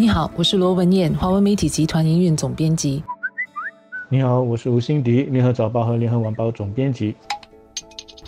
你好，我是罗文燕，华为媒体集团营运总编辑。你好，我是吴欣迪，联合早报和联合晚报总编辑。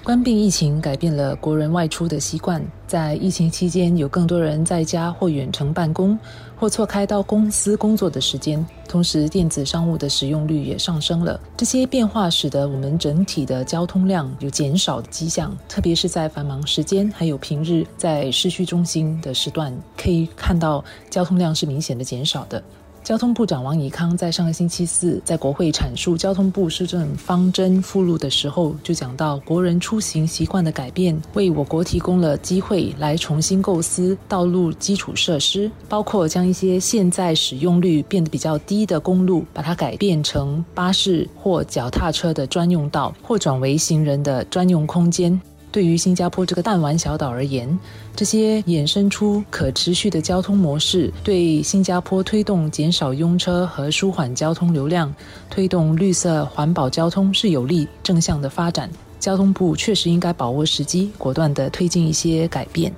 关闭疫情改变了国人外出的习惯，在疫情期间，有更多人在家或远程办公，或错开到公司工作的时间。同时，电子商务的使用率也上升了。这些变化使得我们整体的交通量有减少的迹象，特别是在繁忙时间，还有平日在市区中心的时段，可以看到交通量是明显的减少的。交通部长王以康在上个星期四在国会阐述交通部施政方针附录的时候，就讲到国人出行习惯的改变，为我国提供了机会来重新构思道路基础设施，包括将一些现在使用率变得比较低的公路，把它改变成巴士或脚踏车的专用道，或转为行人的专用空间。对于新加坡这个弹丸小岛而言，这些衍生出可持续的交通模式，对新加坡推动减少拥车和舒缓交通流量、推动绿色环保交通是有利正向的发展。交通部确实应该把握时机，果断地推进一些改变。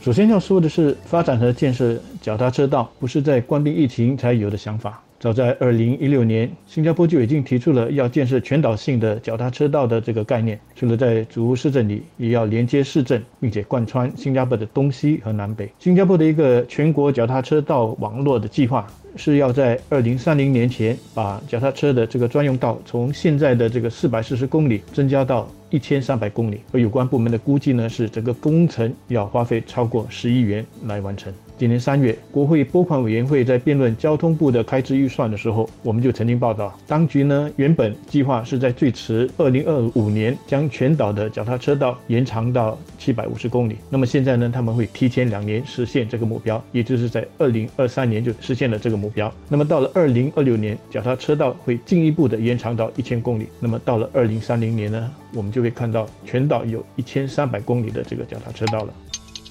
首先要说的是，发展和建设脚踏车道不是在关闭疫情才有的想法。早在二零一六年，新加坡就已经提出了要建设全岛性的脚踏车道的这个概念。除了在主屋市镇里，也要连接市镇，并且贯穿新加坡的东西和南北。新加坡的一个全国脚踏车道网络的计划，是要在二零三零年前把脚踏车的这个专用道从现在的这个四百四十公里增加到一千三百公里。而有关部门的估计呢，是整个工程要花费超过十亿元来完成。今年三月，国会拨款委员会在辩论交通部的开支预算的时候，我们就曾经报道，当局呢原本计划是在最迟二零二五年将全岛的脚踏车道延长到七百五十公里。那么现在呢，他们会提前两年实现这个目标，也就是在二零二三年就实现了这个目标。那么到了二零二六年，脚踏车道会进一步的延长到一千公里。那么到了二零三零年呢，我们就可以看到全岛有一千三百公里的这个脚踏车道了。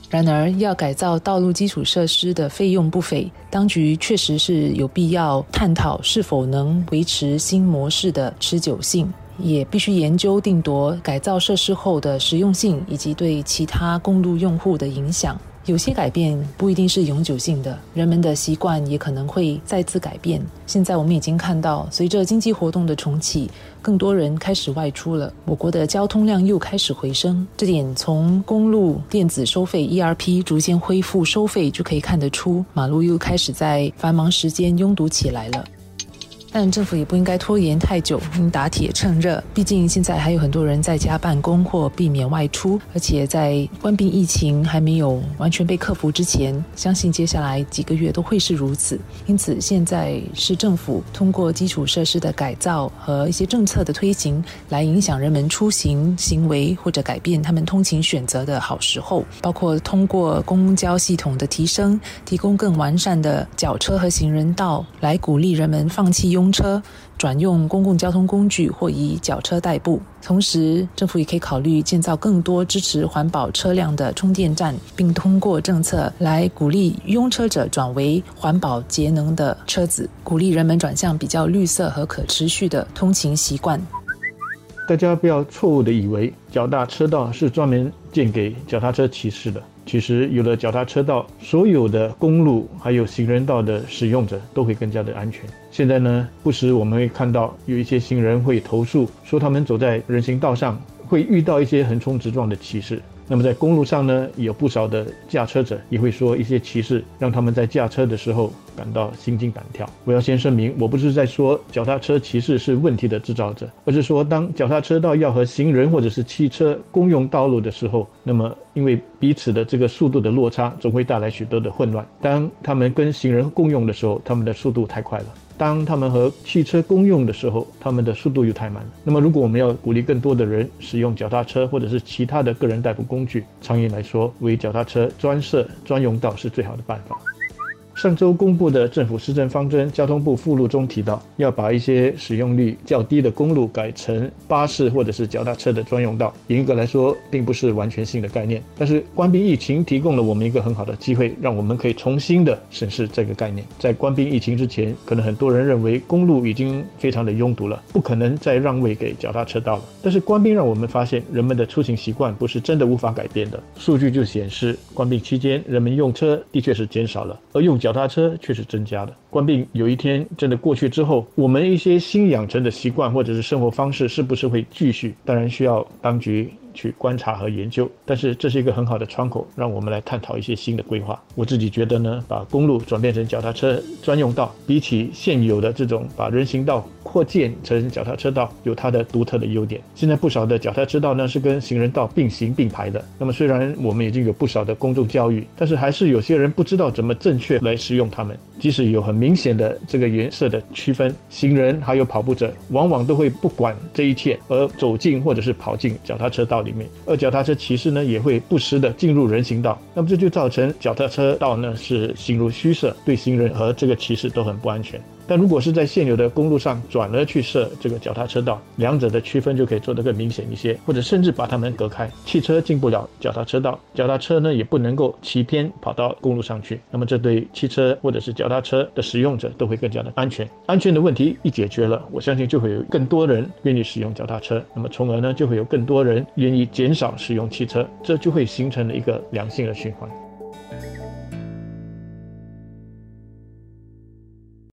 然而，要改造道路基础设施的费用不菲，当局确实是有必要探讨是否能维持新模式的持久性，也必须研究定夺改造设施后的实用性以及对其他公路用户的影响。有些改变不一定是永久性的，人们的习惯也可能会再次改变。现在我们已经看到，随着经济活动的重启，更多人开始外出了，我国的交通量又开始回升。这点从公路电子收费 ERP 逐渐恢复收费就可以看得出，马路又开始在繁忙时间拥堵起来了。但政府也不应该拖延太久，应打铁趁热。毕竟现在还有很多人在家办公或避免外出，而且在关闭疫情还没有完全被克服之前，相信接下来几个月都会是如此。因此，现在是政府通过基础设施的改造和一些政策的推行，来影响人们出行行为或者改变他们通勤选择的好时候。包括通过公交系统的提升，提供更完善的脚车和行人道，来鼓励人们放弃拥。车转用公共交通工具或以脚车代步，同时政府也可以考虑建造更多支持环保车辆的充电站，并通过政策来鼓励拥车者转为环保节能的车子，鼓励人们转向比较绿色和可持续的通勤习惯。大家不要错误的以为脚踏车道是专门建给脚踏车骑士的。其实有了脚踏车道，所有的公路还有行人道的使用者都会更加的安全。现在呢，不时我们会看到有一些行人会投诉，说他们走在人行道上会遇到一些横冲直撞的骑士。那么在公路上呢，有不少的驾车者也会说一些歧视，让他们在驾车的时候感到心惊胆跳。我要先声明，我不是在说脚踏车骑士是问题的制造者，而是说当脚踏车道要和行人或者是汽车公用道路的时候，那么因为彼此的这个速度的落差，总会带来许多的混乱。当他们跟行人共用的时候，他们的速度太快了。当他们和汽车公用的时候，他们的速度又太慢了。那么，如果我们要鼓励更多的人使用脚踏车或者是其他的个人代步工具，长远来说，为脚踏车专设专用道是最好的办法。上周公布的政府施政方针，交通部附录中提到，要把一些使用率较低的公路改成巴士或者是脚踏车的专用道。严格来说，并不是完全性的概念。但是官兵疫情提供了我们一个很好的机会，让我们可以重新的审视这个概念。在官兵疫情之前，可能很多人认为公路已经非常的拥堵了，不可能再让位给脚踏车道了。但是官兵让我们发现，人们的出行习惯不是真的无法改变的。数据就显示，关闭期间人们用车的确是减少了，而用。脚踏车却是增加的。官病有一天真的过去之后，我们一些新养成的习惯或者是生活方式是不是会继续？当然需要当局。去观察和研究，但是这是一个很好的窗口，让我们来探讨一些新的规划。我自己觉得呢，把公路转变成脚踏车专用道，比起现有的这种把人行道扩建成脚踏车道，有它的独特的优点。现在不少的脚踏车道呢是跟行人道并行并排的。那么虽然我们已经有不少的公众教育，但是还是有些人不知道怎么正确来使用它们。即使有很明显的这个颜色的区分，行人还有跑步者往往都会不管这一切而走进或者是跑进脚踏车道。里面，而脚踏车骑士呢也会不时的进入人行道，那么这就造成脚踏车道呢是形如虚设，对行人和这个骑士都很不安全。但如果是在现有的公路上转而去设这个脚踏车道，两者的区分就可以做得更明显一些，或者甚至把它们隔开，汽车进不了脚踏车道，脚踏车呢也不能够骑偏跑到公路上去。那么这对汽车或者是脚踏车的使用者都会更加的安全。安全的问题一解决了，我相信就会有更多人愿意使用脚踏车，那么从而呢就会有更多人愿意减少使用汽车，这就会形成了一个良性的循环。